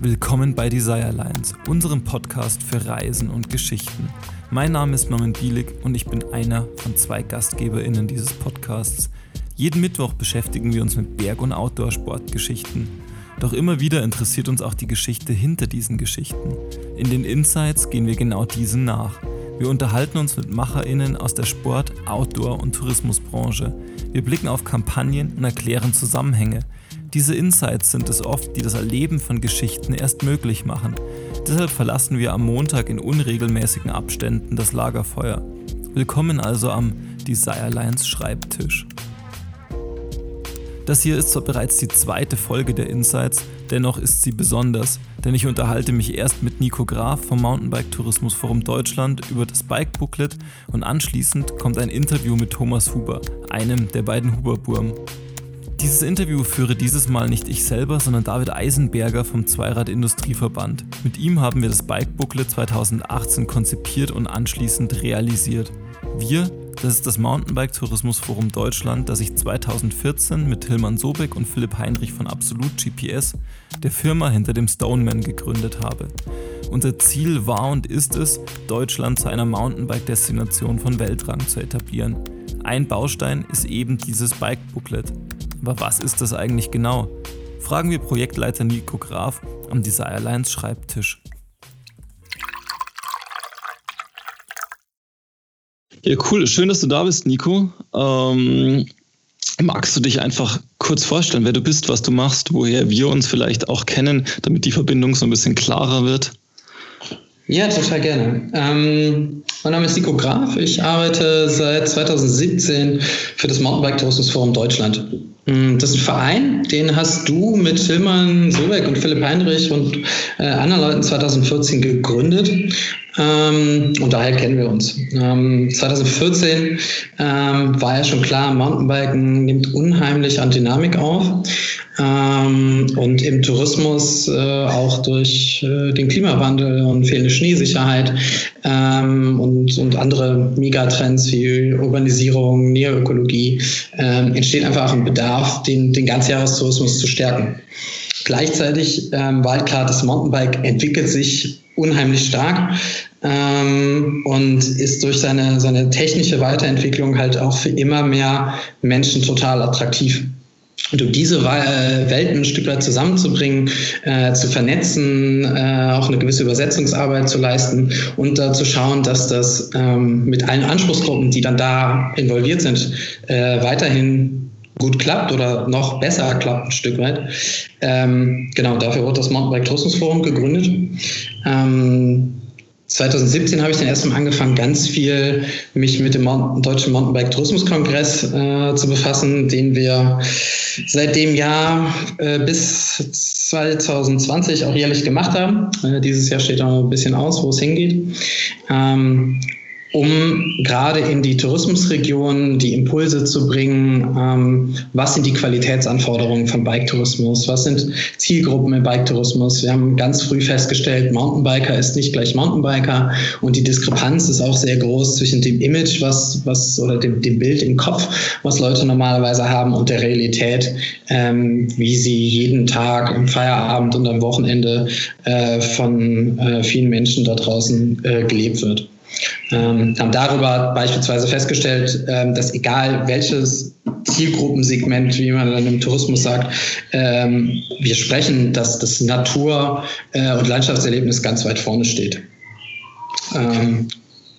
Willkommen bei Desire Lines, unserem Podcast für Reisen und Geschichten. Mein Name ist Norman Bielig und ich bin einer von zwei GastgeberInnen dieses Podcasts. Jeden Mittwoch beschäftigen wir uns mit Berg- und Outdoor-Sportgeschichten. Doch immer wieder interessiert uns auch die Geschichte hinter diesen Geschichten. In den Insights gehen wir genau diesen nach. Wir unterhalten uns mit MacherInnen aus der Sport-, Outdoor- und Tourismusbranche. Wir blicken auf Kampagnen und erklären Zusammenhänge. Diese Insights sind es oft, die das Erleben von Geschichten erst möglich machen. Deshalb verlassen wir am Montag in unregelmäßigen Abständen das Lagerfeuer. Willkommen also am Desire Lines Schreibtisch. Das hier ist zwar bereits die zweite Folge der Insights, dennoch ist sie besonders, denn ich unterhalte mich erst mit Nico Graf vom Mountainbike Tourismus Forum Deutschland über das Bike Booklet und anschließend kommt ein Interview mit Thomas Huber, einem der beiden Huber-Burm. Dieses Interview führe dieses Mal nicht ich selber, sondern David Eisenberger vom Zweirad Industrieverband. Mit ihm haben wir das Bike Booklet 2018 konzipiert und anschließend realisiert. Wir, das ist das Mountainbike Tourismus Forum Deutschland, das ich 2014 mit Tilman Sobeck und Philipp Heinrich von Absolut GPS, der Firma hinter dem Stoneman, gegründet habe. Unser Ziel war und ist es, Deutschland zu einer Mountainbike-Destination von Weltrang zu etablieren. Ein Baustein ist eben dieses Bike Booklet. Aber was ist das eigentlich genau? Fragen wir Projektleiter Nico Graf am Desire Alliance Schreibtisch. Ja, cool. Schön, dass du da bist, Nico. Ähm, magst du dich einfach kurz vorstellen, wer du bist, was du machst, woher wir uns vielleicht auch kennen, damit die Verbindung so ein bisschen klarer wird? Ja, total gerne. Ähm, mein Name ist Nico Graf. Ich arbeite seit 2017 für das Mountainbike Tourismus Forum Deutschland. Mm, das ist ein Verein, den hast du mit Tilman Sobeck und Philipp Heinrich und äh, anderen Leuten 2014 gegründet. Ähm, und daher kennen wir uns. Ähm, 2014 ähm, war ja schon klar, Mountainbiken nimmt unheimlich an Dynamik auf. Ähm, und im Tourismus äh, auch durch äh, den Klimawandel und fehlende Schneesicherheit ähm, und, und andere Megatrends wie Urbanisierung, Neoökologie ähm, entsteht einfach ein Bedarf, den, den Ganzjahrestourismus zu stärken. Gleichzeitig ähm, war halt klar, das Mountainbike entwickelt sich unheimlich stark ähm, und ist durch seine, seine technische Weiterentwicklung halt auch für immer mehr Menschen total attraktiv. Und um diese äh, Welten ein Stück weit zusammenzubringen, äh, zu vernetzen, äh, auch eine gewisse Übersetzungsarbeit zu leisten und da zu schauen, dass das ähm, mit allen Anspruchsgruppen, die dann da involviert sind, äh, weiterhin gut klappt oder noch besser klappt ein Stück weit. Ähm, genau, dafür wurde das Mountainbike Tourismusforum gegründet. Ähm, 2017 habe ich dann erstmal angefangen, ganz viel mich mit dem Mountain, Deutschen Mountainbike Tourismuskongress äh, zu befassen, den wir seit dem Jahr äh, bis 2020 auch jährlich gemacht haben. Äh, dieses Jahr steht noch ein bisschen aus, wo es hingeht. Ähm, um gerade in die Tourismusregion die Impulse zu bringen, ähm, was sind die Qualitätsanforderungen von Bike-Tourismus, was sind Zielgruppen im Bike-Tourismus. Wir haben ganz früh festgestellt, Mountainbiker ist nicht gleich Mountainbiker und die Diskrepanz ist auch sehr groß zwischen dem Image, was, was oder dem, dem Bild im Kopf, was Leute normalerweise haben und der Realität, ähm, wie sie jeden Tag im Feierabend und am Wochenende äh, von äh, vielen Menschen da draußen äh, gelebt wird. Ähm, haben darüber beispielsweise festgestellt, ähm, dass egal welches Zielgruppensegment, wie man dann im Tourismus sagt, ähm, wir sprechen, dass das Natur- äh, und Landschaftserlebnis ganz weit vorne steht. Ähm,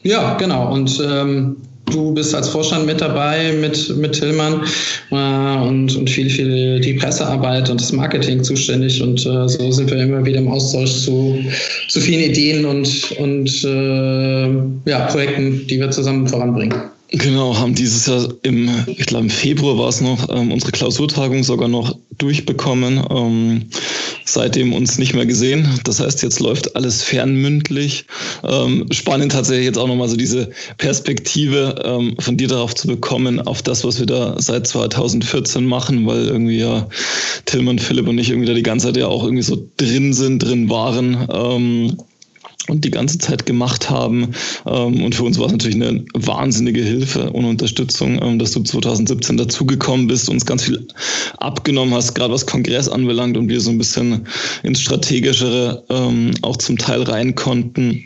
ja, genau. Und ähm, Du bist als Vorstand mit dabei, mit, mit Tillmann äh, und, und viel, viel die Pressearbeit und das Marketing zuständig. Und äh, so sind wir immer wieder im Austausch zu, zu vielen Ideen und, und äh, ja, Projekten, die wir zusammen voranbringen. Genau, haben dieses Jahr im, ich glaube im Februar war es noch, ähm, unsere Klausurtagung sogar noch durchbekommen. Ähm, seitdem uns nicht mehr gesehen. Das heißt, jetzt läuft alles fernmündlich. Ähm, spannend tatsächlich jetzt auch nochmal so diese Perspektive ähm, von dir darauf zu bekommen, auf das, was wir da seit 2014 machen, weil irgendwie ja Tillmann, Philipp und ich irgendwie da die ganze Zeit ja auch irgendwie so drin sind, drin waren. Ähm, und die ganze Zeit gemacht haben. Ähm, und für uns war es natürlich eine wahnsinnige Hilfe und Unterstützung, ähm, dass du 2017 dazugekommen bist, uns ganz viel abgenommen hast, gerade was Kongress anbelangt und wir so ein bisschen ins Strategischere ähm, auch zum Teil rein konnten.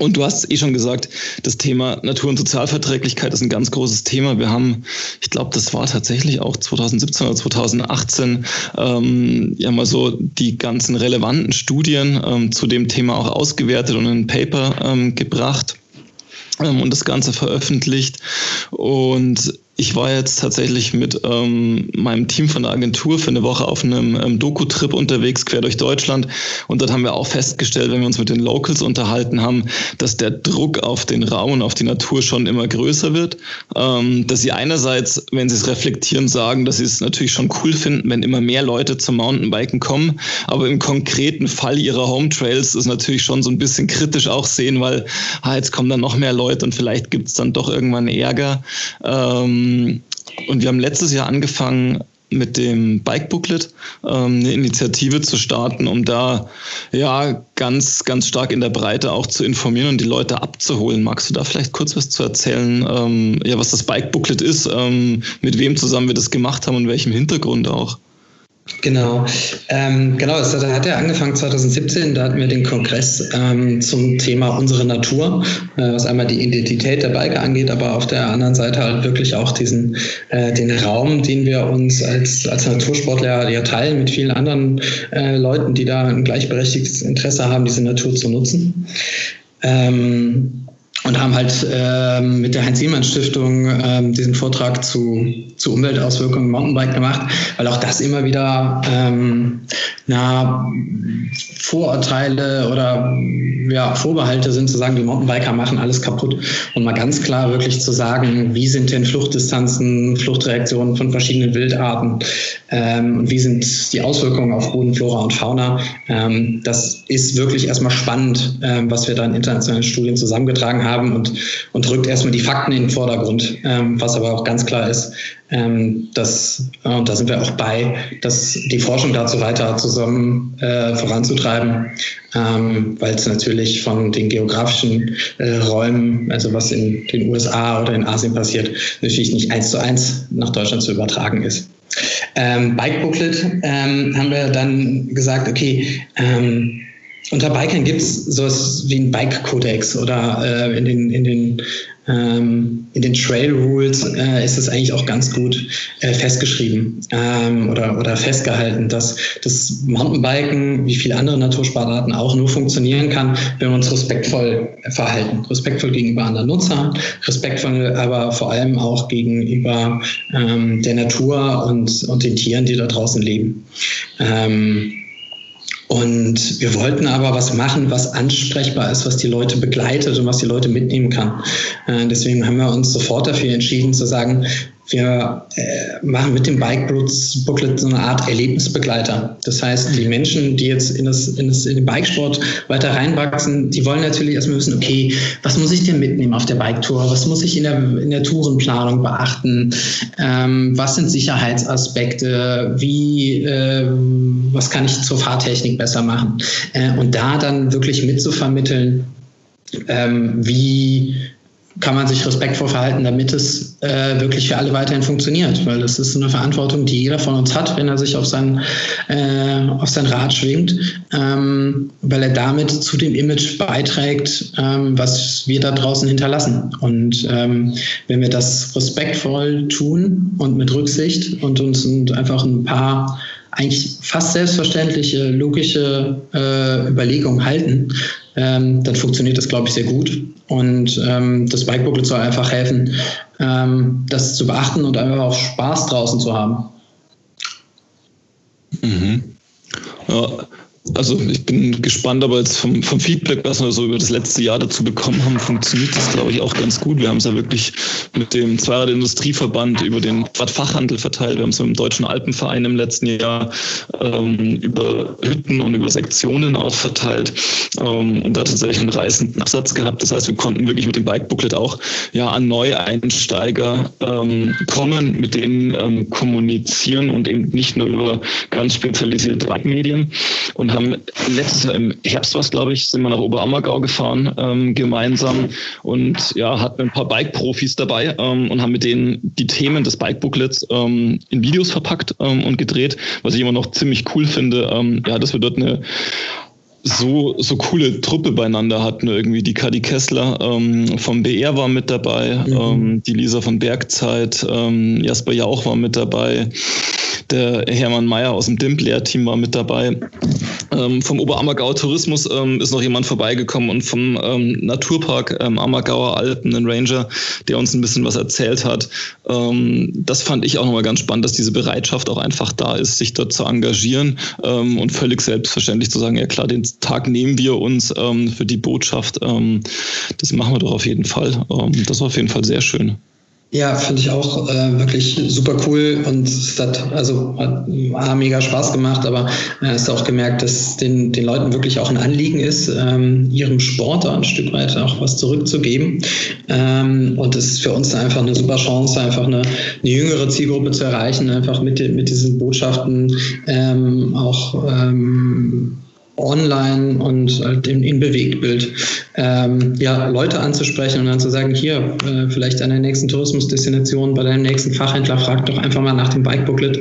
Und du hast eh schon gesagt, das Thema Natur- und Sozialverträglichkeit ist ein ganz großes Thema. Wir haben, ich glaube, das war tatsächlich auch 2017 oder 2018, ähm, ja mal so die ganzen relevanten Studien ähm, zu dem Thema auch ausgewertet und in ein Paper ähm, gebracht ähm, und das Ganze veröffentlicht. Und ich war jetzt tatsächlich mit ähm, meinem Team von der Agentur für eine Woche auf einem ähm, Doku-Trip unterwegs, quer durch Deutschland. Und dort haben wir auch festgestellt, wenn wir uns mit den Locals unterhalten haben, dass der Druck auf den Raum und auf die Natur schon immer größer wird. Ähm, dass sie einerseits, wenn sie es reflektieren, sagen, dass sie es natürlich schon cool finden, wenn immer mehr Leute zum Mountainbiken kommen. Aber im konkreten Fall ihrer Home Trails ist natürlich schon so ein bisschen kritisch auch sehen, weil ah, jetzt kommen dann noch mehr Leute und vielleicht gibt es dann doch irgendwann Ärger. Ähm, ähm, und wir haben letztes Jahr angefangen, mit dem Bike Booklet ähm, eine Initiative zu starten, um da ja ganz, ganz stark in der Breite auch zu informieren und die Leute abzuholen. Magst du da vielleicht kurz was zu erzählen, ähm, ja, was das Bike Booklet ist, ähm, mit wem zusammen wir das gemacht haben und welchem Hintergrund auch? Genau, ähm, genau, das hat ja angefangen 2017, da hatten wir den Kongress ähm, zum Thema unsere Natur, äh, was einmal die Identität der Biker angeht, aber auf der anderen Seite halt wirklich auch diesen, äh, den Raum, den wir uns als, als Natursportler ja teilen mit vielen anderen äh, Leuten, die da ein gleichberechtigtes Interesse haben, diese Natur zu nutzen. Ähm, und haben halt ähm, mit der Heinz-Siemann-Stiftung ähm, diesen Vortrag zu, zu Umweltauswirkungen Mountainbike gemacht, weil auch das immer wieder ähm, na, Vorurteile oder ja, Vorbehalte sind, zu sagen, die Mountainbiker machen alles kaputt und mal ganz klar wirklich zu sagen, wie sind denn Fluchtdistanzen, Fluchtreaktionen von verschiedenen Wildarten ähm, und wie sind die Auswirkungen auf Bodenflora und Fauna. Ähm, das ist wirklich erstmal spannend, ähm, was wir da in internationalen Studien zusammengetragen haben haben und, und rückt erstmal die Fakten in den Vordergrund, ähm, was aber auch ganz klar ist, ähm, dass, äh, und da sind wir auch bei, dass die Forschung dazu weiter zusammen äh, voranzutreiben, ähm, weil es natürlich von den geografischen äh, Räumen, also was in den USA oder in Asien passiert, natürlich nicht eins zu eins nach Deutschland zu übertragen ist. Ähm, Bike Booklet ähm, haben wir dann gesagt, okay, ähm, unter Bikern gibt es sowas wie ein Bike-Kodex oder äh, in den, in den, ähm, den Trail Rules äh, ist es eigentlich auch ganz gut äh, festgeschrieben ähm, oder, oder festgehalten, dass das Mountainbiken wie viele andere Natursportarten auch nur funktionieren kann, wenn wir uns respektvoll verhalten. Respektvoll gegenüber anderen Nutzern, respektvoll aber vor allem auch gegenüber ähm, der Natur und, und den Tieren, die da draußen leben. Ähm, und wir wollten aber was machen, was ansprechbar ist, was die Leute begleitet und was die Leute mitnehmen kann. Äh, deswegen haben wir uns sofort dafür entschieden zu sagen, wir äh, machen mit dem Bike Booklet so eine Art Erlebnisbegleiter. Das heißt, die Menschen, die jetzt in, das, in, das, in den Bikesport weiter reinwachsen, die wollen natürlich erstmal wissen, okay, was muss ich denn mitnehmen auf der Bike-Tour? Was muss ich in der, in der Tourenplanung beachten? Ähm, was sind Sicherheitsaspekte? Wie, äh, was kann ich zur Fahrtechnik besser machen? Äh, und da dann wirklich mitzuvermitteln, ähm, wie kann man sich respektvoll verhalten, damit es äh, wirklich für alle weiterhin funktioniert. Weil das ist eine Verantwortung, die jeder von uns hat, wenn er sich auf sein, äh, auf sein Rad schwingt, ähm, weil er damit zu dem Image beiträgt, ähm, was wir da draußen hinterlassen. Und ähm, wenn wir das respektvoll tun und mit Rücksicht und uns und einfach ein paar eigentlich fast selbstverständliche, logische äh, Überlegungen halten, ähm, dann funktioniert das, glaube ich, sehr gut. Und ähm, das Bikebooklet soll einfach helfen, ähm, das zu beachten und einfach auch Spaß draußen zu haben. Mhm. Ja, also ich bin gespannt, aber jetzt vom, vom Feedback, was wir so über das letzte Jahr dazu bekommen haben, funktioniert das, glaube ich, auch ganz gut. Wir haben es ja wirklich mit dem Zweirad-Industrieverband über den Radfachhandel verteilt. Wir haben es mit dem Deutschen Alpenverein im letzten Jahr ähm, über Hütten und über Sektionen auch verteilt ähm, und da tatsächlich einen reißenden Absatz gehabt. Das heißt, wir konnten wirklich mit dem Bike-Booklet auch ja an Neueinsteiger ähm, kommen, mit denen ähm, kommunizieren und eben nicht nur über ganz spezialisierte Bike-Medien. Und und haben letztes Jahr im Herbst was, glaube ich, sind wir nach Oberammergau gefahren ähm, gemeinsam und ja, hatten ein paar Bike-Profis dabei ähm, und haben mit denen die Themen des Bike-Booklets ähm, in Videos verpackt ähm, und gedreht, was ich immer noch ziemlich cool finde, ähm, ja, dass wir dort eine so, so coole Truppe beieinander hatten. Irgendwie die Kadi Kessler ähm, vom BR war mit dabei, mhm. ähm, die Lisa von Bergzeit, ähm, Jasper Jauch war mit dabei, der Hermann Mayer aus dem DIMP-Lehrteam war mit dabei. Ähm, vom Oberammergauer Tourismus ähm, ist noch jemand vorbeigekommen und vom ähm, Naturpark ähm, Ammergauer Alpen, ein Ranger, der uns ein bisschen was erzählt hat. Ähm, das fand ich auch nochmal ganz spannend, dass diese Bereitschaft auch einfach da ist, sich dort zu engagieren ähm, und völlig selbstverständlich zu sagen, ja klar, den Tag nehmen wir uns ähm, für die Botschaft. Das machen wir doch auf jeden Fall. Das war auf jeden Fall sehr schön. Ja, finde ich auch äh, wirklich super cool und es hat also hat, hat mega Spaß gemacht, aber äh, hast auch gemerkt, dass den, den Leuten wirklich auch ein Anliegen ist, ähm, ihrem Sport ein Stück weit auch was zurückzugeben. Ähm, und es ist für uns einfach eine super Chance, einfach eine, eine jüngere Zielgruppe zu erreichen, einfach mit, mit diesen Botschaften ähm, auch ähm, online und halt in, in Bewegtbild ähm, ja, Leute anzusprechen und dann zu sagen, hier, äh, vielleicht an der nächsten Tourismusdestination, bei deinem nächsten Fachhändler, frag doch einfach mal nach dem Bike-Booklet.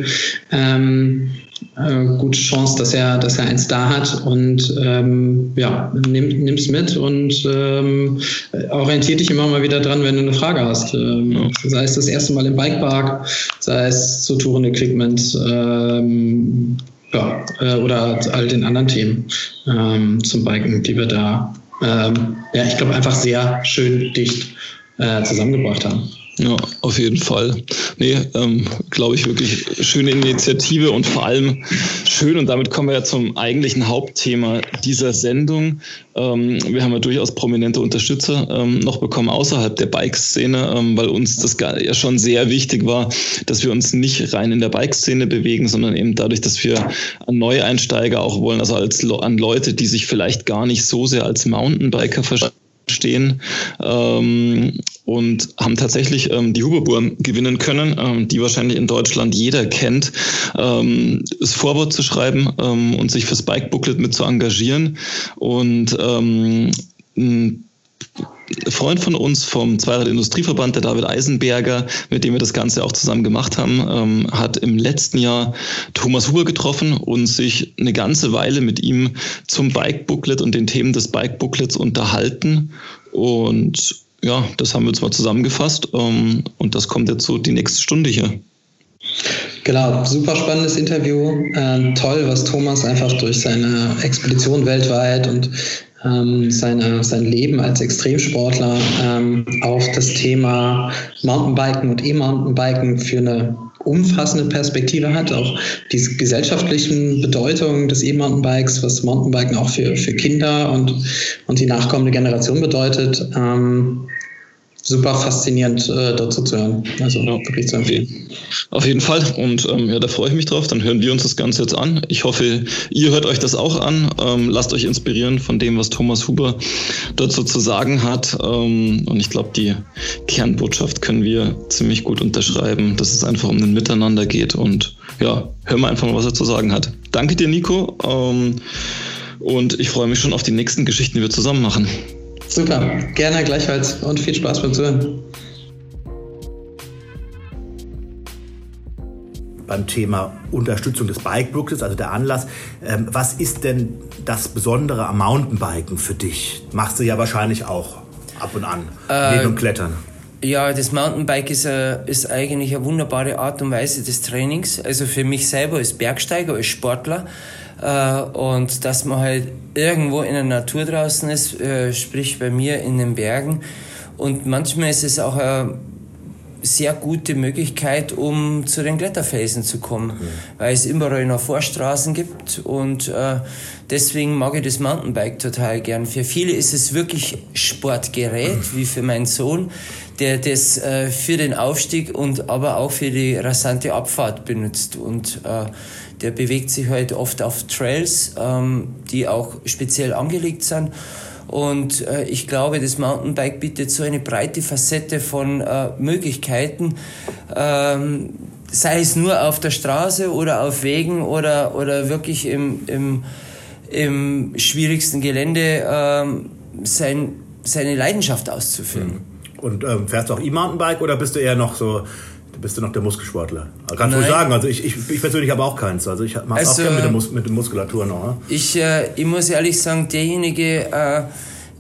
Ähm, äh, gute Chance, dass er, dass er eins da hat und ähm, ja, nimm, nimm's mit und ähm, orientier dich immer mal wieder dran, wenn du eine Frage hast. Ähm, sei es das erste Mal im Bikepark, sei es zu Touren-Equipment, ähm, ja, äh, oder all den anderen Themen ähm, zum Biken, die wir da, ähm, ja, ich glaube, einfach sehr schön dicht äh, zusammengebracht haben. Ja, auf jeden Fall. Nee, ähm, glaube ich wirklich schöne Initiative und vor allem schön, und damit kommen wir ja zum eigentlichen Hauptthema dieser Sendung. Ähm, wir haben ja durchaus prominente Unterstützer ähm, noch bekommen außerhalb der Bike-Szene, ähm, weil uns das ja schon sehr wichtig war, dass wir uns nicht rein in der Bike-Szene bewegen, sondern eben dadurch, dass wir an Neueinsteiger auch wollen, also als, an Leute, die sich vielleicht gar nicht so sehr als Mountainbiker verstehen stehen ähm, und haben tatsächlich ähm, die Huberburm gewinnen können, ähm, die wahrscheinlich in Deutschland jeder kennt, ähm, das Vorwort zu schreiben ähm, und sich fürs Bike Booklet mit zu engagieren und ähm, Freund von uns vom Zweirad-Industrieverband, der David Eisenberger, mit dem wir das Ganze auch zusammen gemacht haben, ähm, hat im letzten Jahr Thomas Huber getroffen und sich eine ganze Weile mit ihm zum Bike-Booklet und den Themen des Bike-Booklets unterhalten. Und ja, das haben wir mal zusammengefasst ähm, und das kommt jetzt so die nächste Stunde hier. Genau, super spannendes Interview. Äh, toll, was Thomas einfach durch seine Expedition weltweit und ähm, seine, sein Leben als Extremsportler ähm, auf das Thema Mountainbiken und E-Mountainbiken für eine umfassende Perspektive hat, auch die gesellschaftlichen Bedeutungen des E-Mountainbikes, was Mountainbiken auch für, für Kinder und, und die nachkommende Generation bedeutet. Ähm, super faszinierend äh, dazu zu hören. Also ja, wirklich zu empfehlen. Auf jeden Fall. Und ähm, ja, da freue ich mich drauf. Dann hören wir uns das Ganze jetzt an. Ich hoffe, ihr hört euch das auch an. Ähm, lasst euch inspirieren von dem, was Thomas Huber dazu zu sagen hat. Ähm, und ich glaube, die Kernbotschaft können wir ziemlich gut unterschreiben, dass es einfach um ein Miteinander geht. Und ja, hören wir einfach mal, was er zu sagen hat. Danke dir, Nico. Ähm, und ich freue mich schon auf die nächsten Geschichten, die wir zusammen machen. Super, gerne gleichfalls und viel Spaß beim Zuhören. Beim Thema Unterstützung des Bikebooks, also der Anlass. Ähm, was ist denn das Besondere am Mountainbiken für dich? Machst du ja wahrscheinlich auch ab und an, äh, neben Klettern. Ja, das Mountainbike ist, a, ist eigentlich eine wunderbare Art und Weise des Trainings. Also für mich selber als Bergsteiger, als Sportler äh, und dass man halt irgendwo in der Natur draußen ist, äh, sprich bei mir in den Bergen. Und manchmal ist es auch eine sehr gute Möglichkeit, um zu den Kletterfelsen zu kommen, mhm. weil es überall noch Vorstraßen gibt und äh, deswegen mag ich das Mountainbike total gern. Für viele ist es wirklich Sportgerät, mhm. wie für meinen Sohn, der das äh, für den Aufstieg und aber auch für die rasante Abfahrt benutzt und äh, der bewegt sich halt oft auf Trails, ähm, die auch speziell angelegt sind. Und äh, ich glaube, das Mountainbike bietet so eine breite Facette von äh, Möglichkeiten, ähm, sei es nur auf der Straße oder auf Wegen oder, oder wirklich im, im, im schwierigsten Gelände ähm, sein, seine Leidenschaft auszuführen. Und ähm, fährst du auch E-Mountainbike oder bist du eher noch so, bist du noch der Muskelsportler? Kannst du sagen, also ich, ich, ich persönlich habe auch keins. Also ich mache also, auch gerne mit der, Mus mit der Muskulatur noch. Ne? Ich, äh, ich muss ehrlich sagen, derjenige, äh,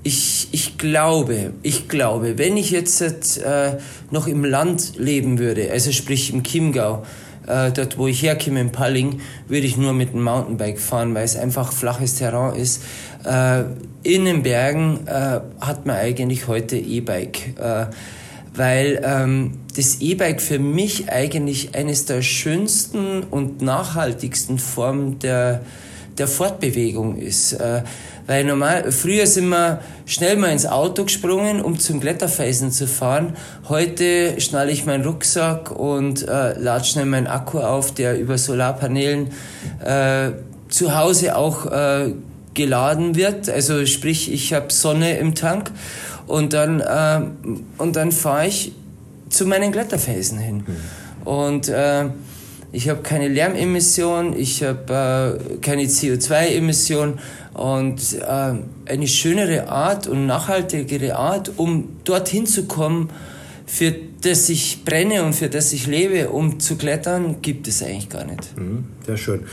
ich, ich glaube, ich glaube, wenn ich jetzt äh, noch im Land leben würde, also sprich im Chiemgau, äh, dort wo ich herkomme, in Palling, würde ich nur mit dem Mountainbike fahren, weil es einfach flaches Terrain ist. Äh, in den Bergen äh, hat man eigentlich heute E-Bike, äh, weil ähm, das E-Bike für mich eigentlich eines der schönsten und nachhaltigsten Formen der, der Fortbewegung ist. Äh, weil normal, früher sind wir schnell mal ins Auto gesprungen, um zum Kletterfelsen zu fahren. Heute schnalle ich meinen Rucksack und äh, lade schnell meinen Akku auf, der über Solarpanelen äh, zu Hause auch äh, geladen wird. Also sprich, ich habe Sonne im Tank und dann, äh, und dann fahre ich zu meinen Kletterfelsen hin. Mhm. Und äh, ich habe keine Lärmemission, ich habe äh, keine CO2-Emission und äh, eine schönere Art und nachhaltigere Art, um dorthin zu kommen, für das ich brenne und für das ich lebe, um zu klettern, gibt es eigentlich gar nicht. Mhm, sehr schön.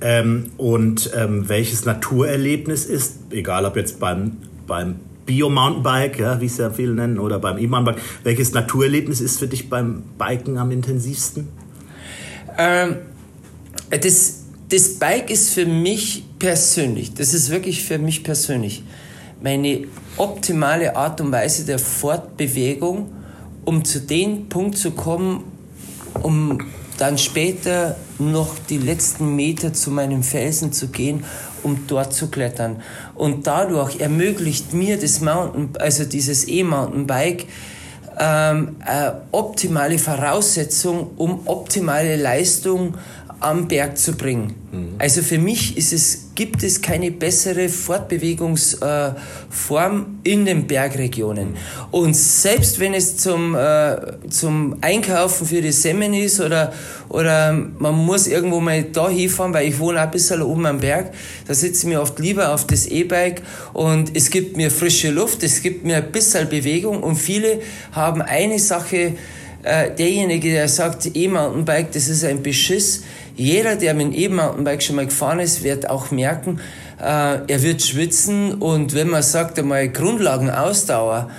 Ähm, und ähm, welches Naturerlebnis ist, egal ob jetzt beim, beim Bio-Mountainbike, ja, wie es ja viele nennen, oder beim E-Mountainbike, welches Naturerlebnis ist für dich beim Biken am intensivsten? Ähm, das das Bike ist für mich persönlich, das ist wirklich für mich persönlich, meine optimale Art und Weise der Fortbewegung, um zu dem Punkt zu kommen, um dann später noch die letzten Meter zu meinem Felsen zu gehen, um dort zu klettern. Und dadurch ermöglicht mir das Mountain, also dieses E-Mountainbike, ähm, äh, optimale Voraussetzung, um optimale Leistung am Berg zu bringen. Mhm. Also für mich ist es, gibt es keine bessere Fortbewegungsform äh, in den Bergregionen. Mhm. Und selbst wenn es zum, äh, zum Einkaufen für die Semmen ist oder, oder man muss irgendwo mal da hinfahren, weil ich wohne ein bisschen oben am Berg, da sitze ich mir oft lieber auf das E-Bike und es gibt mir frische Luft, es gibt mir ein bisschen Bewegung und viele haben eine Sache, äh, derjenige, der sagt, E-Mountainbike, das ist ein Beschiss, jeder, der mit dem E-Mountainbike schon mal gefahren ist, wird auch merken, äh, er wird schwitzen. Und wenn man sagt einmal Grundlagenausdauer,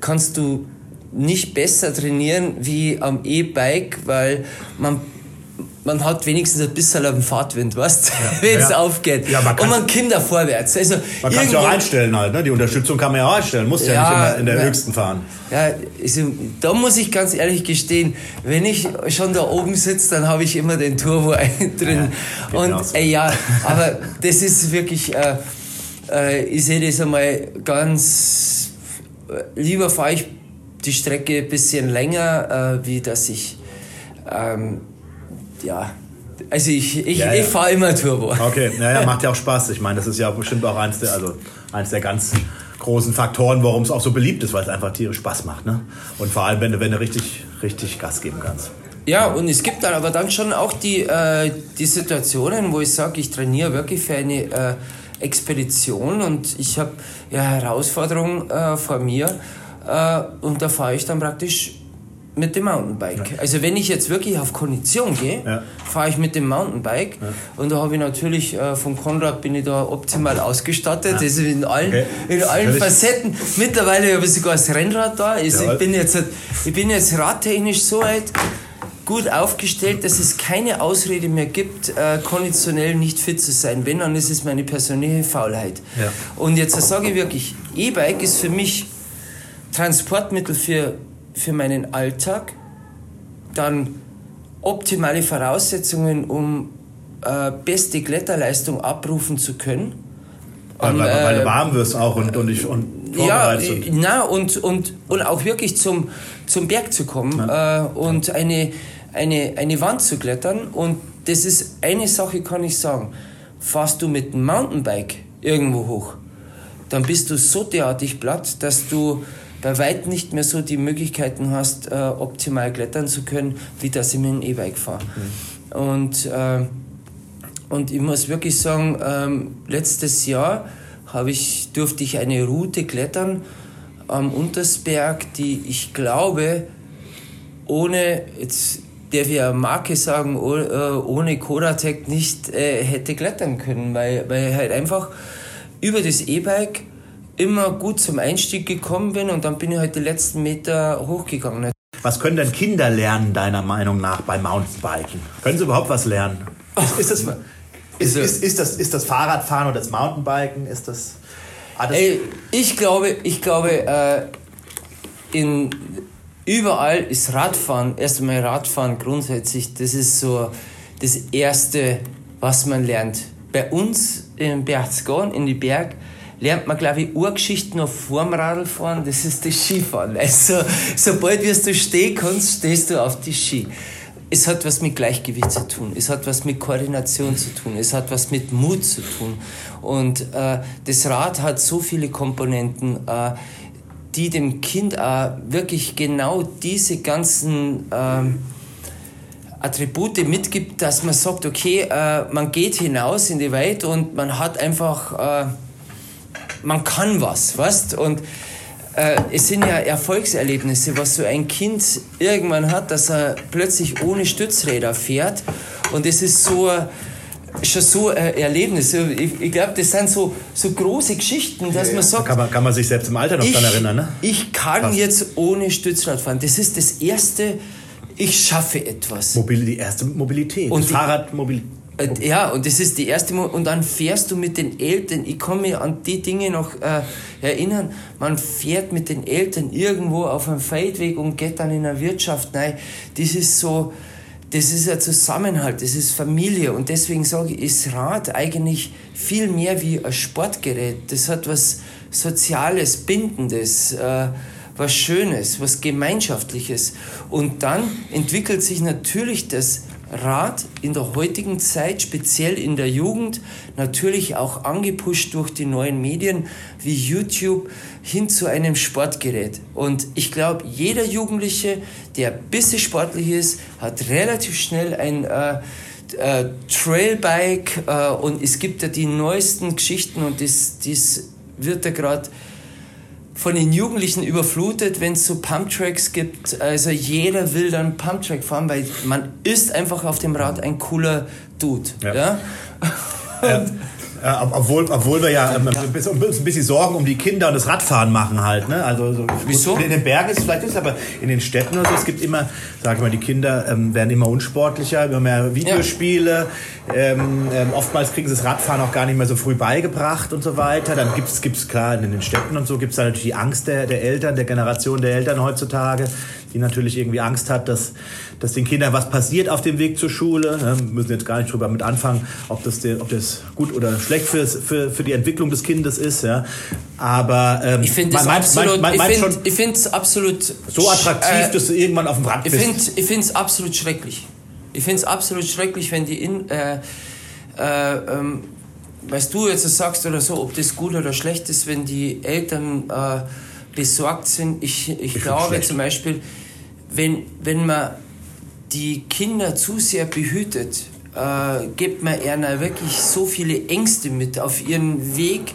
kannst du nicht besser trainieren wie am E-Bike, weil man man hat wenigstens ein bisschen dem Fahrtwind, weißt ja. wenn es ja. aufgeht. Ja, man und man kommt da vorwärts. Also man kann es ja auch einstellen halt, ne? Die Unterstützung kann man ja auch einstellen, muss ja, ja nicht in der, in der höchsten fahren. Ja, also, da muss ich ganz ehrlich gestehen, wenn ich schon da oben sitze, dann habe ich immer den Turbo drin. und äh, ja, aber das ist wirklich, äh, äh, ich sehe das einmal ganz, äh, lieber fahre ich die Strecke ein bisschen länger, äh, wie dass ich ähm, ja, also ich, ich, ja, ja. ich fahre immer Turbo. Okay, naja, macht ja auch Spaß. Ich meine, das ist ja bestimmt auch eins der, also eins der ganz großen Faktoren, warum es auch so beliebt ist, weil es einfach tierisch Spaß macht. Ne? Und vor allem, wenn du, wenn du richtig, richtig Gas geben kannst. Ja, und es gibt dann aber dann schon auch die, äh, die Situationen, wo ich sage, ich trainiere wirklich für eine äh, Expedition und ich habe ja Herausforderungen äh, vor mir äh, und da fahre ich dann praktisch mit dem Mountainbike. Ja. Also wenn ich jetzt wirklich auf Kondition gehe, ja. fahre ich mit dem Mountainbike ja. und da habe ich natürlich äh, von Konrad bin ich da optimal ausgestattet, also in allen, okay. in allen Facetten. Mittlerweile habe ich sogar das Rennrad da. Also ich, bin jetzt, ich bin jetzt radtechnisch so weit gut aufgestellt, dass es keine Ausrede mehr gibt, äh, konditionell nicht fit zu sein. Wenn, dann ist es meine persönliche Faulheit. Und jetzt sage ich wirklich, E-Bike ist für mich Transportmittel für für meinen Alltag, dann optimale Voraussetzungen, um äh, beste Kletterleistung abrufen zu können. Weil, weil, weil, du äh, warm wirst auch und, und, ich, und ja, na, und, und, und auch wirklich zum, zum Berg zu kommen ja. äh, und eine, eine, eine Wand zu klettern. Und das ist eine Sache, kann ich sagen. Fährst du mit dem Mountainbike irgendwo hoch, dann bist du so derartig platt, dass du bei weitem nicht mehr so die Möglichkeiten hast, äh, optimal klettern zu können, wie das ich mit dem E-Bike fahre. Mhm. Und, äh, und ich muss wirklich sagen, ähm, letztes Jahr ich, durfte ich eine Route klettern am Untersberg, die ich glaube, ohne, jetzt darf ich eine Marke sagen, äh, ohne Kodatec nicht äh, hätte klettern können, weil, weil halt einfach über das E-Bike immer gut zum Einstieg gekommen bin und dann bin ich halt die letzten Meter hochgegangen. Was können denn Kinder lernen, deiner Meinung nach, beim Mountainbiken? Können sie überhaupt was lernen? Ist, ist, das, ist, ist, ist, das, ist das Fahrradfahren oder das Mountainbiken? Ist das, ah, das Ey, ich glaube, ich glaube äh, in, überall ist Radfahren, erst einmal Radfahren grundsätzlich, das ist so das Erste, was man lernt. Bei uns in Berchtesgaden, in die Berg, lernt man, glaube ich, Urgeschichten noch vorm Radlfahren, das ist das Skifahren. Also, sobald wirst du stehen kannst, stehst du auf die Ski. Es hat was mit Gleichgewicht zu tun, es hat was mit Koordination zu tun, es hat was mit Mut zu tun. Und äh, das Rad hat so viele Komponenten, äh, die dem Kind auch wirklich genau diese ganzen äh, Attribute mitgibt, dass man sagt, okay, äh, man geht hinaus in die Welt und man hat einfach äh, man kann was, weißt Und äh, es sind ja Erfolgserlebnisse, was so ein Kind irgendwann hat, dass er plötzlich ohne Stützräder fährt. Und es ist so schon so ein Erlebnis. Ich, ich glaube, das sind so, so große Geschichten, dass ja, man sagt. Kann man, kann man sich selbst im Alter noch daran erinnern, ne? Ich kann Krass. jetzt ohne Stützrad fahren. Das ist das erste, ich schaffe etwas. Mobil, die erste Mobilität. Und Fahrradmobilität. Äh, ja, und das ist die erste Mal. Und dann fährst du mit den Eltern. Ich kann mich an die Dinge noch äh, erinnern. Man fährt mit den Eltern irgendwo auf einem Feldweg und geht dann in eine Wirtschaft Nein, Das ist so, das ist ein Zusammenhalt, das ist Familie. Und deswegen sage ich, ist Rad eigentlich viel mehr wie ein Sportgerät. Das hat was Soziales, Bindendes. Äh, was Schönes, was Gemeinschaftliches. Und dann entwickelt sich natürlich das Rad in der heutigen Zeit, speziell in der Jugend, natürlich auch angepusht durch die neuen Medien wie YouTube hin zu einem Sportgerät. Und ich glaube, jeder Jugendliche, der ein bisschen sportlich ist, hat relativ schnell ein äh, äh, Trailbike äh, und es gibt ja die neuesten Geschichten und das, das wird da gerade von den Jugendlichen überflutet, wenn es so Pumptracks gibt. Also jeder will dann Pumptrack fahren, weil man ist einfach auf dem Rad ein cooler Dude. Ja. ja? ja. Äh, obwohl, obwohl wir ja ähm, ein bisschen Sorgen um die Kinder und das Radfahren machen halt. Ne? Also so, Wieso? In den Bergen ist es vielleicht ist, aber in den Städten oder so, es gibt immer, sag ich mal, die Kinder ähm, werden immer unsportlicher, immer mehr Videospiele. Ähm, ähm, oftmals kriegen sie das Radfahren auch gar nicht mehr so früh beigebracht und so weiter. Dann gibt es, klar, in den Städten und so gibt es natürlich die Angst der, der Eltern, der Generation der Eltern heutzutage, die natürlich irgendwie Angst hat, dass dass den Kindern was passiert auf dem Weg zur Schule. Wir müssen jetzt gar nicht drüber mit anfangen, ob das, ob das gut oder schlecht für, für, für die Entwicklung des Kindes ist. Ja. Aber ähm, ich finde es absolut, ich find, absolut so attraktiv, äh, dass du irgendwann auf dem Rad bist. Ich finde es absolut schrecklich. Ich finde es absolut schrecklich, wenn die in, äh, äh, ähm, weißt du jetzt sagst oder so, ob das gut oder schlecht ist, wenn die Eltern äh, besorgt sind. Ich, ich, ich glaube zum Beispiel, wenn, wenn man die Kinder zu sehr behütet, äh, gibt man ihnen wirklich so viele Ängste mit auf ihren Weg,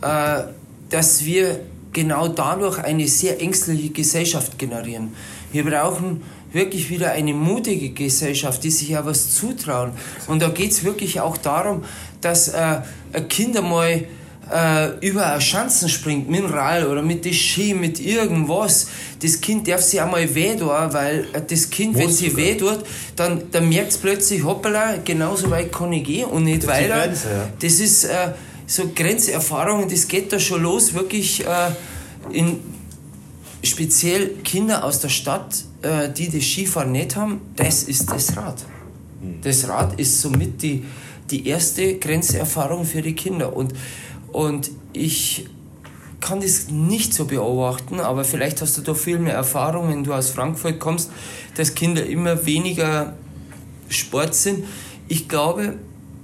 äh, dass wir genau dadurch eine sehr ängstliche Gesellschaft generieren. Wir brauchen wirklich wieder eine mutige Gesellschaft, die sich ja was zutrauen. Und da geht es wirklich auch darum, dass äh, Kinder mal äh, über Schanzen springt, mit dem Rall oder mit der Ski, mit irgendwas, das Kind darf sich einmal weh tun, weil äh, das Kind, Muss wenn sie weh tut, dann, dann merkt es plötzlich, hoppala, genauso weit kann ich gehen und nicht das weiter. Grenze, ja. Das ist äh, so Grenzerfahrungen, das geht da schon los, wirklich äh, in speziell Kinder aus der Stadt, äh, die das Skifahren nicht haben, das ist das Rad. Hm. Das Rad ist somit die, die erste Grenzerfahrung für die Kinder. Und und ich kann das nicht so beobachten, aber vielleicht hast du da viel mehr Erfahrung, wenn du aus Frankfurt kommst, dass Kinder immer weniger Sport sind. Ich glaube,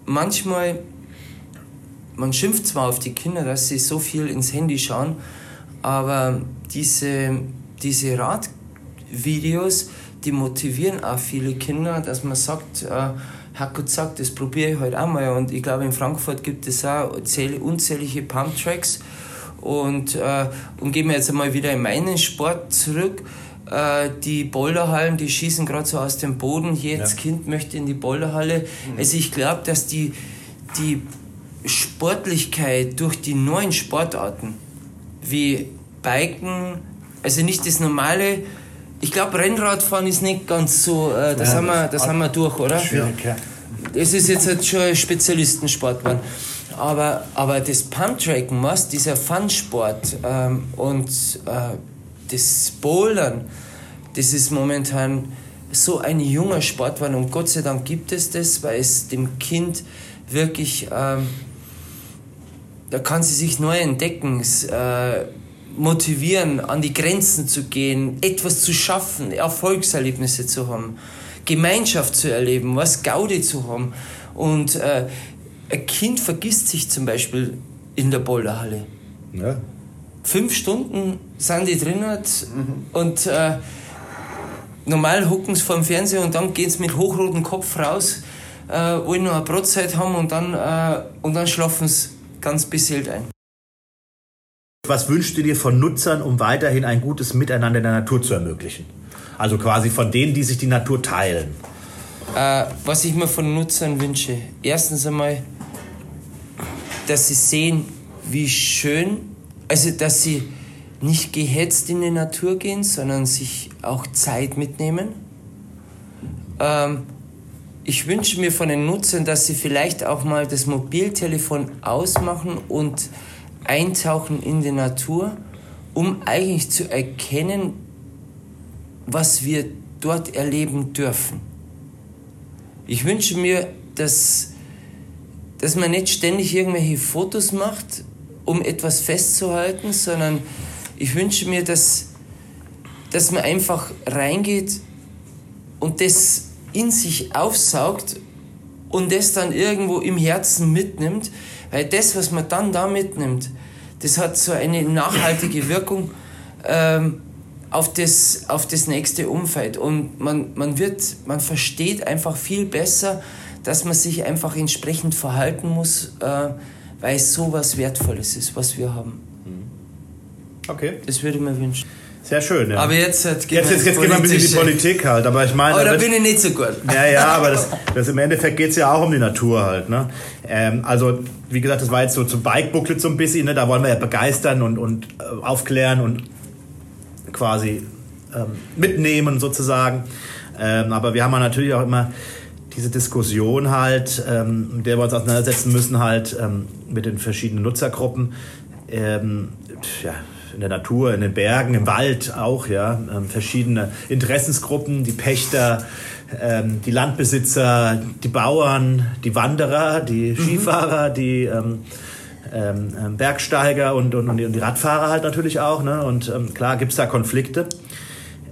manchmal, man schimpft zwar auf die Kinder, dass sie so viel ins Handy schauen, aber diese, diese Radvideos, die motivieren auch viele Kinder, dass man sagt, äh, hat gesagt, das probiere ich halt auch mal. Und ich glaube, in Frankfurt gibt es auch unzählige Pump-Tracks. Und, äh, und gehen wir jetzt einmal wieder in meinen Sport zurück. Äh, die Boulderhallen, die schießen gerade so aus dem Boden. Jedes ja. Kind möchte in die Boulderhalle. Mhm. Also ich glaube, dass die, die Sportlichkeit durch die neuen Sportarten wie Biken, also nicht das normale, ich glaube Rennradfahren ist nicht ganz so, äh, das, ja, haben, wir, das haben wir durch, oder? Schwierig, ja. Es ist jetzt halt schon ein Spezialistensport geworden. Aber, aber das Pumptracken, was, dieser Fun-Sport ähm, und äh, das Bouldern, das ist momentan so ein junger Sport geworden und Gott sei Dank gibt es das, weil es dem Kind wirklich, ähm, da kann sie sich neu entdecken, äh, motivieren, an die Grenzen zu gehen, etwas zu schaffen, Erfolgserlebnisse zu haben, Gemeinschaft zu erleben, was Gaudi zu haben und äh, ein Kind vergisst sich zum Beispiel in der Boulderhalle. Ja. Fünf Stunden sind die drin mhm. und äh, normal hucken sie vor dem Fernseher und dann gehen sie mit hochrotem Kopf raus, äh, wollen noch eine Brotzeit haben und dann, äh, und dann schlafen sie ganz beseelt ein. Was wünschst du dir von Nutzern, um weiterhin ein gutes Miteinander in der Natur zu ermöglichen? Also quasi von denen, die sich die Natur teilen. Äh, was ich mir von Nutzern wünsche, erstens einmal dass sie sehen, wie schön, also dass sie nicht gehetzt in die Natur gehen, sondern sich auch Zeit mitnehmen. Ähm, ich wünsche mir von den Nutzern, dass sie vielleicht auch mal das Mobiltelefon ausmachen und eintauchen in die Natur, um eigentlich zu erkennen, was wir dort erleben dürfen. Ich wünsche mir, dass dass man nicht ständig irgendwelche Fotos macht, um etwas festzuhalten, sondern ich wünsche mir, dass, dass man einfach reingeht und das in sich aufsaugt und das dann irgendwo im Herzen mitnimmt, weil das, was man dann da mitnimmt, das hat so eine nachhaltige Wirkung ähm, auf, das, auf das nächste Umfeld und man, man wird, man versteht einfach viel besser, dass man sich einfach entsprechend verhalten muss, äh, weil es so was Wertvolles ist, was wir haben. Okay. Das würde ich mir wünschen. Sehr schön, ja. Aber jetzt, jetzt, jetzt, jetzt, jetzt geht man ein bisschen in die Politik halt. Aber ich meine. Aber da bin ich nicht so gut. Ja, ja, aber das, das im Endeffekt geht es ja auch um die Natur halt. Ne? Ähm, also, wie gesagt, das war jetzt so zum Bike-Booklet so ein bisschen. Ne? Da wollen wir ja begeistern und, und äh, aufklären und quasi ähm, mitnehmen sozusagen. Ähm, aber wir haben natürlich auch immer diese Diskussion halt, ähm, mit der wir uns auseinandersetzen müssen, halt ähm, mit den verschiedenen Nutzergruppen, ähm, ja, in der Natur, in den Bergen, im Wald auch, ja, ähm, verschiedene Interessensgruppen, die Pächter, ähm, die Landbesitzer, die Bauern, die Wanderer, die mhm. Skifahrer, die ähm, Bergsteiger und, und, und, die, Radfahrer halt natürlich auch. Ne? Und klar gibt es da Konflikte.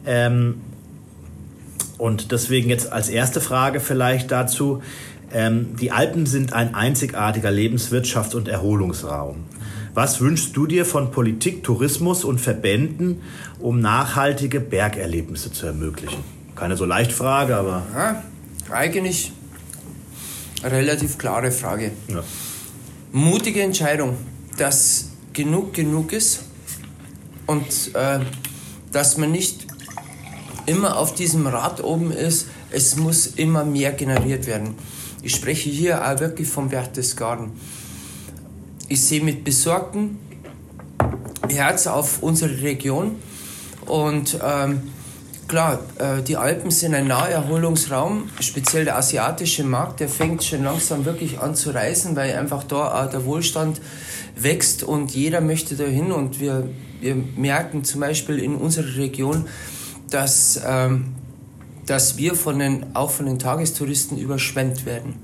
Ähm, und deswegen jetzt als erste Frage vielleicht dazu. Ähm, die Alpen sind ein einzigartiger Lebenswirtschafts- und Erholungsraum. Was wünschst du dir von Politik, Tourismus und Verbänden, um nachhaltige Bergerlebnisse zu ermöglichen? Keine so leicht Frage, aber. Ja, eigentlich relativ klare Frage. Ja. Mutige Entscheidung, dass genug genug ist und äh, dass man nicht immer auf diesem Rad oben ist, es muss immer mehr generiert werden. Ich spreche hier auch wirklich vom Berchtesgaden. Ich sehe mit besorgtem Herz auf unsere Region und ähm, klar, äh, die Alpen sind ein Naherholungsraum, speziell der asiatische Markt, der fängt schon langsam wirklich an zu reisen, weil einfach da auch der Wohlstand wächst und jeder möchte dahin und wir, wir merken zum Beispiel in unserer Region, dass, ähm, dass wir von den, auch von den Tagestouristen überschwemmt werden.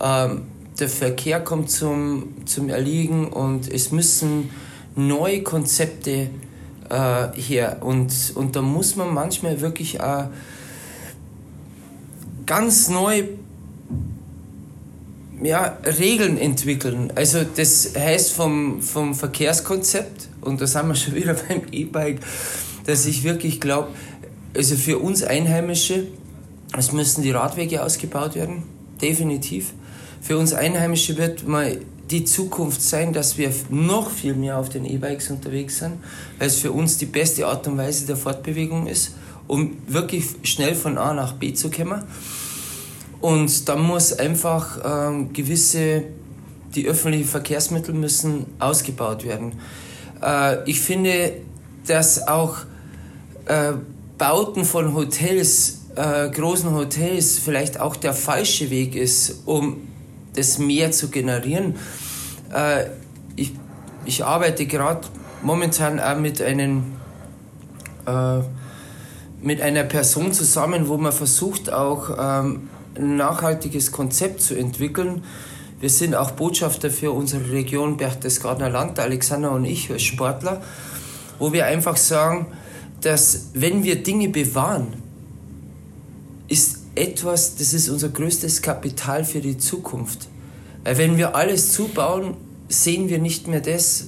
Ähm, der Verkehr kommt zum, zum Erliegen und es müssen neue Konzepte äh, her. Und, und da muss man manchmal wirklich äh, ganz neu ja, Regeln entwickeln. Also das heißt vom, vom Verkehrskonzept, und da sind wir schon wieder beim E-Bike, dass ich wirklich glaube, also für uns Einheimische, es müssen die Radwege ausgebaut werden. definitiv. Für uns Einheimische wird mal die Zukunft sein, dass wir noch viel mehr auf den E-Bikes unterwegs sind, weil es für uns die beste Art und Weise der Fortbewegung ist, um wirklich schnell von A nach B zu kommen. Und dann muss einfach ähm, gewisse, die öffentlichen Verkehrsmittel müssen ausgebaut werden. Äh, ich finde, dass auch äh, Bauten von Hotels, äh, großen Hotels, vielleicht auch der falsche Weg ist, um das Meer zu generieren. Äh, ich, ich arbeite gerade momentan auch mit einem äh, mit einer Person zusammen, wo man versucht auch ähm, ein nachhaltiges Konzept zu entwickeln. Wir sind auch Botschafter für unsere Region Berchtesgadener Land, Alexander und ich als Sportler, wo wir einfach sagen, dass wenn wir Dinge bewahren, ist etwas, das ist unser größtes Kapital für die Zukunft. Weil wenn wir alles zubauen, sehen wir nicht mehr das,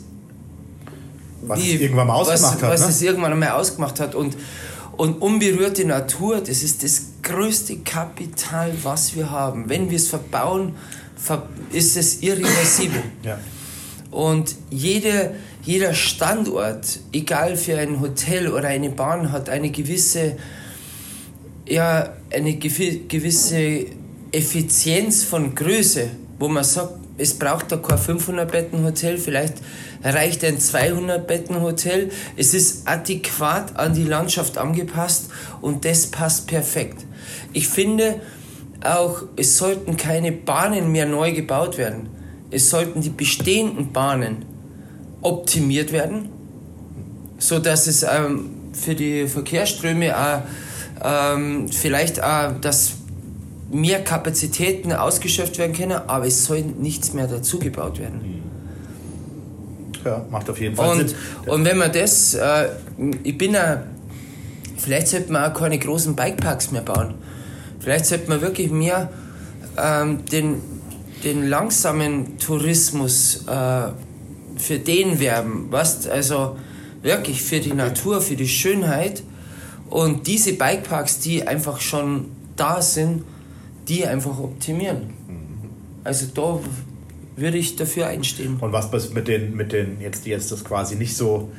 was wie, es irgendwann mal ausgemacht was, hat. Was ne? es irgendwann mal ausgemacht hat. Und, und unberührte Natur, das ist das größte Kapital, was wir haben. Wenn wir es verbauen, ist es irreversibel. Ja. Und jede, jeder Standort, egal für ein Hotel oder eine Bahn, hat eine gewisse, ja, eine gewisse Effizienz von Größe, wo man sagt, es braucht da kein 500-Betten-Hotel, vielleicht reicht ein 200-Betten-Hotel. Es ist adäquat an die Landschaft angepasst und das passt perfekt. Ich finde auch, es sollten keine Bahnen mehr neu gebaut werden. Es sollten die bestehenden Bahnen optimiert werden, so dass es ähm, für die Verkehrsströme auch, ähm, vielleicht auch, dass mehr Kapazitäten ausgeschöpft werden können, aber es soll nichts mehr dazugebaut werden. Ja, macht auf jeden Fall und, Sinn. Und wenn man das, äh, ich bin ja, vielleicht sollte man auch keine großen Bikeparks mehr bauen. Vielleicht sollte man wirklich mehr ähm, den, den langsamen Tourismus äh, für den werben, was also wirklich für die Natur, für die Schönheit und diese Bikeparks, die einfach schon da sind, die einfach optimieren. Also da würde ich dafür einstehen. Und was mit den, mit den jetzt, die jetzt das quasi nicht so,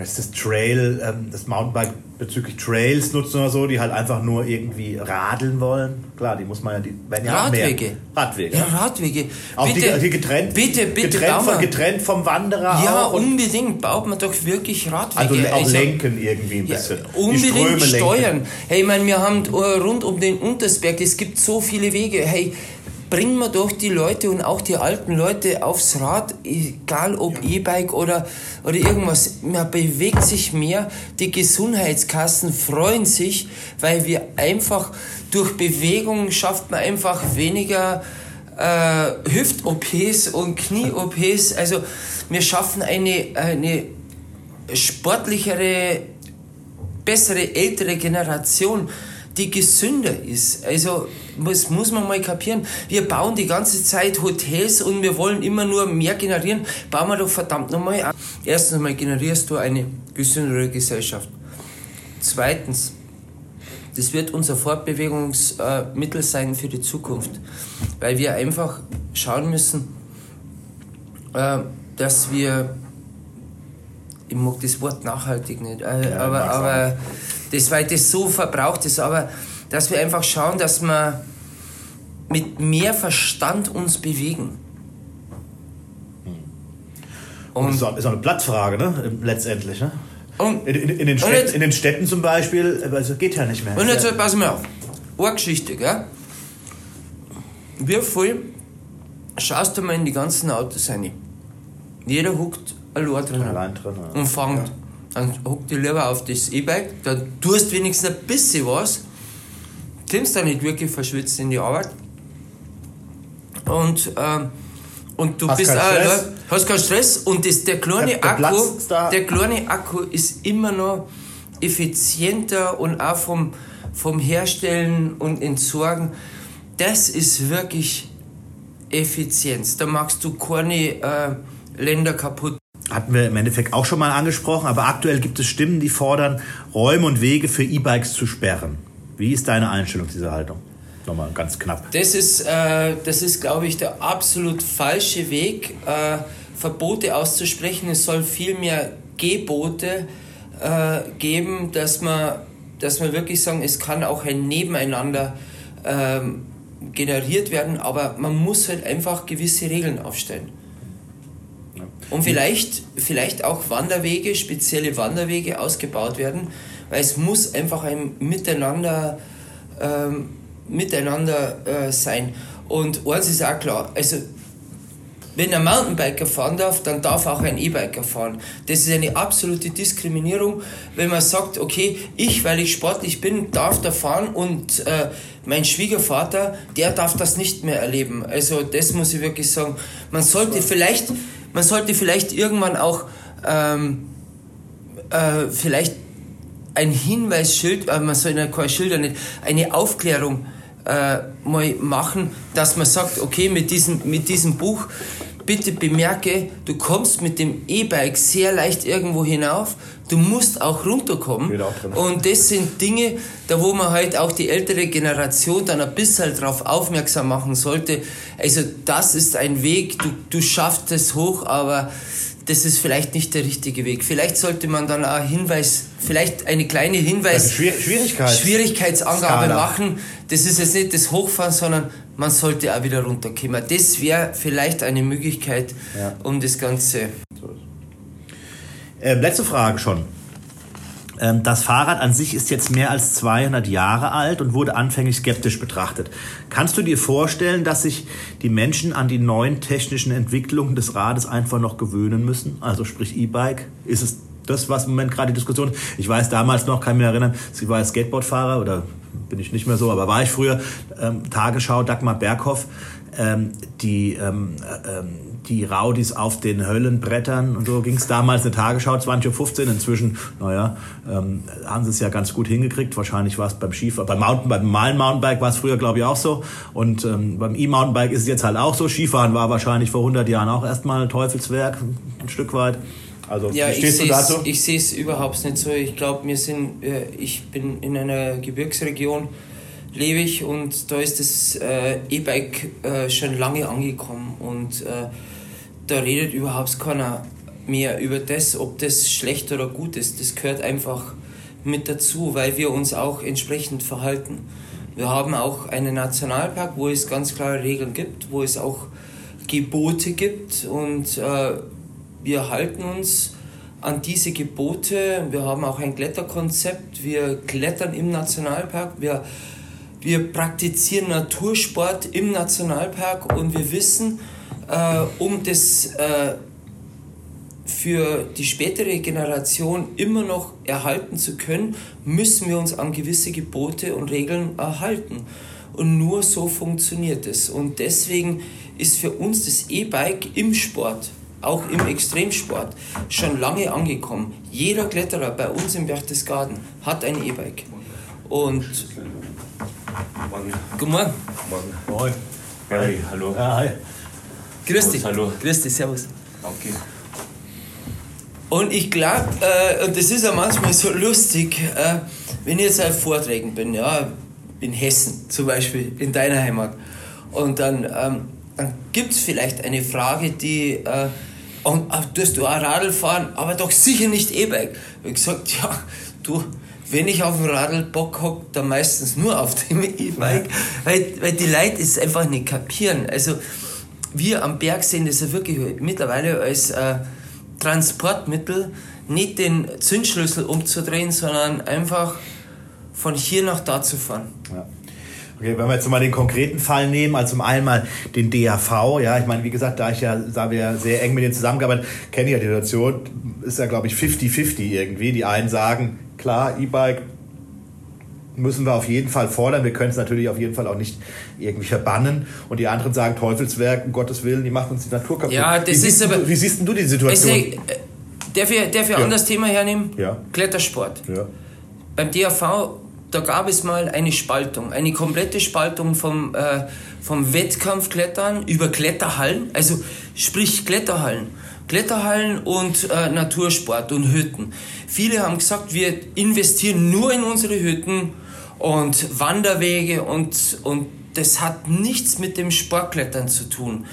ist das Trail, ähm, das Mountainbike bezüglich Trails nutzen oder so, die halt einfach nur irgendwie radeln wollen. Klar, die muss man ja, die werden ja Radwege. Mehr. Radwege. Ja, Radwege. Auch bitte, die, die getrennt, bitte, bitte, getrennt, von, getrennt vom Wanderer. Ja, unbedingt. Baut man doch wirklich Radwege. Also auch also, lenken irgendwie ein bisschen. Ja, unbedingt steuern. Lenken. Hey, ich meine, wir haben rund um den Untersberg, es gibt so viele Wege. Hey, bringen wir doch die Leute und auch die alten Leute aufs Rad, egal ob. E-Bike oder, oder irgendwas. Man bewegt sich mehr. Die Gesundheitskassen freuen sich, weil wir einfach durch Bewegung schafft man einfach weniger äh, Hüft-OPs und Knie-OPs. Also wir schaffen eine, eine sportlichere, bessere, ältere Generation die gesünder ist. Also das muss man mal kapieren. Wir bauen die ganze Zeit Hotels und wir wollen immer nur mehr generieren. Bauen wir doch verdammt nochmal an. Erstens mal generierst du eine gesündere Gesellschaft. Zweitens, das wird unser Fortbewegungsmittel sein für die Zukunft, weil wir einfach schauen müssen, äh, dass wir ich mag das Wort nachhaltig nicht, äh, aber, aber das, weil das so verbraucht ist, aber dass wir einfach schauen, dass wir mit mehr Verstand uns bewegen. Und, und ist, auch, ist auch eine Platzfrage, ne? letztendlich. Ne? Und, in, in, in, den Städten, jetzt, in den Städten zum Beispiel, also geht ja nicht mehr. Und jetzt ja. pass mal auf, eine Geschichte, gell? Wie viel schaust du mal in die ganzen Autos rein? Jeder huckt allein drin. Allein drin ja. Und fängt. Ja. Dann huckt die lieber auf das E-Bike, dann tust du wenigstens ein bisschen was, kommst dann nicht wirklich verschwitzt in die Arbeit. Und, ähm, und du hast bist keinen auch, Stress. hast keinen Stress und das, der, kleine Der- der Akku, da. der kleine Akku ist immer noch effizienter und auch vom, vom Herstellen und Entsorgen. Das ist wirklich Effizienz. Da machst du keine äh, Länder kaputt. Hatten wir im Endeffekt auch schon mal angesprochen, aber aktuell gibt es Stimmen, die fordern, Räume und Wege für E-Bikes zu sperren. Wie ist deine Einstellung zu dieser Haltung? Nochmal ganz knapp. Das ist, äh, das ist glaube ich, der absolut falsche Weg, äh, Verbote auszusprechen. Es soll viel mehr Gebote äh, geben, dass man, dass man wirklich sagen, es kann auch ein Nebeneinander ähm, generiert werden, aber man muss halt einfach gewisse Regeln aufstellen. Und vielleicht, vielleicht auch Wanderwege, spezielle Wanderwege ausgebaut werden, weil es muss einfach ein Miteinander, ähm, miteinander äh, sein. Und eins ist auch klar, also wenn ein Mountainbiker fahren darf, dann darf auch ein E-Biker fahren. Das ist eine absolute Diskriminierung, wenn man sagt, okay, ich, weil ich sportlich bin, darf da fahren und äh, mein Schwiegervater, der darf das nicht mehr erleben. Also das muss ich wirklich sagen. Man sollte vielleicht, man sollte vielleicht irgendwann auch ähm, äh, vielleicht ein Hinweisschild, äh, man soll ja keine Schilder nicht, eine Aufklärung äh, mal machen, dass man sagt, okay, mit diesem, mit diesem Buch, bitte bemerke, du kommst mit dem E-Bike sehr leicht irgendwo hinauf, du musst auch runterkommen. Und das sind Dinge, da wo man halt auch die ältere Generation dann ein bisschen darauf aufmerksam machen sollte. Also das ist ein Weg, du, du schaffst es hoch, aber das ist vielleicht nicht der richtige Weg. Vielleicht sollte man dann auch Hinweis, vielleicht eine kleine Hinweis, also Schwierigkeits Schwierigkeitsangabe Skala. machen. Das ist jetzt nicht das Hochfahren, sondern man sollte auch wieder runterkommen. Das wäre vielleicht eine Möglichkeit, ja. um das Ganze. Äh, letzte Frage schon. Ähm, das Fahrrad an sich ist jetzt mehr als 200 Jahre alt und wurde anfänglich skeptisch betrachtet. Kannst du dir vorstellen, dass sich die Menschen an die neuen technischen Entwicklungen des Rades einfach noch gewöhnen müssen? Also sprich E-Bike, ist es das, was im Moment gerade die Diskussion ist? Ich weiß damals noch, kann mich erinnern, sie war Skateboardfahrer oder bin ich nicht mehr so, aber war ich früher ähm, Tagesschau Dagmar Berghoff, ähm, die ähm, ähm, die Raudis auf den Höllenbrettern und so ging es damals eine Tagesschau 20.15 Uhr. Inzwischen, naja, ähm, haben sie es ja ganz gut hingekriegt. Wahrscheinlich war es beim Skifahren, beim Mountain, beim normalen Mountainbike war es früher, glaube ich, auch so. Und ähm, beim E-Mountainbike ist es jetzt halt auch so. Skifahren war wahrscheinlich vor 100 Jahren auch erstmal Teufelswerk, ein Stück weit. Also, ja, ich sehe es überhaupt nicht so. Ich glaube, wir sind, äh, ich bin in einer Gebirgsregion lebe ich und da ist das äh, E-Bike äh, schon lange angekommen und äh, da redet überhaupt keiner mehr über das, ob das schlecht oder gut ist. Das gehört einfach mit dazu, weil wir uns auch entsprechend verhalten. Wir haben auch einen Nationalpark, wo es ganz klare Regeln gibt, wo es auch Gebote gibt und äh, wir halten uns an diese Gebote. Wir haben auch ein Kletterkonzept. Wir klettern im Nationalpark. Wir, wir praktizieren Natursport im Nationalpark und wir wissen, äh, um das äh, für die spätere Generation immer noch erhalten zu können, müssen wir uns an gewisse Gebote und Regeln erhalten. Und nur so funktioniert es. Und deswegen ist für uns das E-Bike im Sport, auch im Extremsport, schon lange angekommen. Jeder Kletterer bei uns im Berchtesgaden hat ein E-Bike. Und. Morgen. Guten Morgen. Morgen. Moin. Hi, hallo. Ja, hi. Grüß dich. Hallo. Grüß dich, servus. Danke. Und ich glaube, äh, und das ist ja manchmal so lustig, äh, wenn ich jetzt auf Vorträgen bin, ja, in Hessen zum Beispiel, in deiner Heimat, und dann, ähm, dann gibt es vielleicht eine Frage, die, äh, und, äh, tust du auch Radl fahren, aber doch sicher nicht E-Bike. Ich habe gesagt, ja, du, wenn ich auf dem Radl Bock hocke, dann meistens nur auf dem E-Bike, weil, weil die Leute es einfach nicht kapieren. Also, wir am Berg sehen das ja wirklich mittlerweile als äh, Transportmittel, nicht den Zündschlüssel umzudrehen, sondern einfach von hier nach da zu fahren. Ja. Okay, wenn wir jetzt mal den konkreten Fall nehmen, also zum einen mal den DAV, ja, ich meine, wie gesagt, da ich ja, da wir ja sehr eng mit denen zusammengearbeitet, kenne ich ja die Situation, ist ja, glaube ich, 50-50 irgendwie. Die einen sagen, klar, E-Bike müssen wir auf jeden Fall fordern. Wir können es natürlich auf jeden Fall auch nicht irgendwie verbannen. Und die anderen sagen, Teufelswerk, um Gottes Willen, die machen uns die Natur kaputt. Ja, das wie, ist siehst aber, du, wie siehst du die Situation? Darf ich, darf ich ja. ein anderes Thema hernehmen? Ja. Klettersport. Ja. Beim DAV, da gab es mal eine Spaltung, eine komplette Spaltung vom, äh, vom Wettkampfklettern über Kletterhallen, also sprich Kletterhallen. Kletterhallen und äh, Natursport und Hütten. Viele haben gesagt, wir investieren nur in unsere Hütten und Wanderwege und, und das hat nichts mit dem Sportklettern zu tun.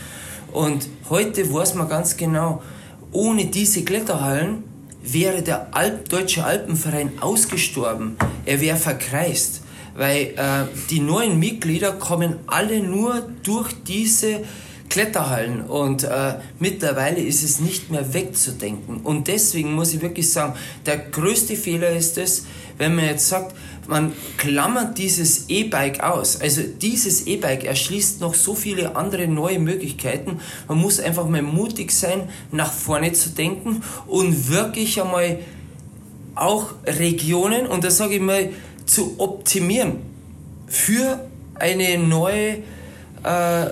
Und heute weiß man ganz genau, ohne diese Kletterhallen wäre der Alp, Deutsche Alpenverein ausgestorben. Er wäre verkreist, weil äh, die neuen Mitglieder kommen alle nur durch diese Kletterhallen und äh, mittlerweile ist es nicht mehr wegzudenken. Und deswegen muss ich wirklich sagen, der größte Fehler ist es, wenn man jetzt sagt, man klammert dieses E-Bike aus. Also dieses E-Bike erschließt noch so viele andere neue Möglichkeiten. Man muss einfach mal mutig sein, nach vorne zu denken und wirklich einmal auch Regionen, und das sage ich mal, zu optimieren für eine neue, äh,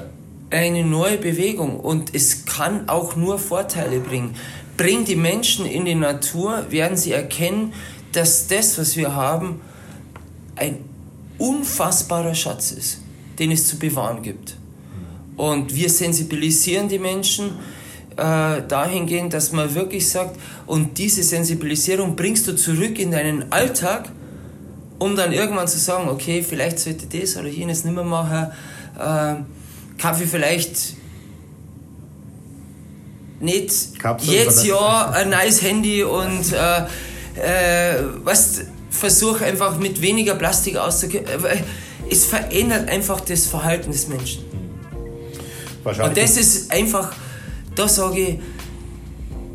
eine neue Bewegung. Und es kann auch nur Vorteile bringen. Bring die Menschen in die Natur, werden sie erkennen, dass das, was wir haben, ein unfassbarer Schatz ist, den es zu bewahren gibt. Und wir sensibilisieren die Menschen äh, dahingehend, dass man wirklich sagt, und diese Sensibilisierung bringst du zurück in deinen Alltag, um dann irgendwann zu sagen, okay, vielleicht sollte das oder jenes nicht mehr machen, äh, Kaffee vielleicht nicht Kapsel, jetzt ja ein neues Handy und äh, äh, was versuche einfach mit weniger Plastik auszugehen. Äh, es verändert einfach das Verhalten des Menschen. Und das ist einfach, da sage ich,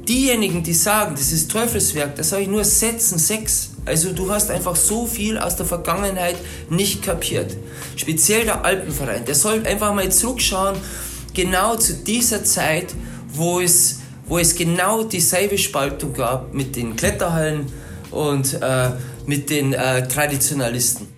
diejenigen, die sagen, das ist Teufelswerk, da sage ich nur setzen sechs. Also du hast einfach so viel aus der Vergangenheit nicht kapiert. Speziell der Alpenverein, der soll einfach mal zurückschauen, genau zu dieser Zeit, wo es, wo es genau dieselbe Spaltung gab mit den Kletterhallen und äh, mit den äh, Traditionalisten.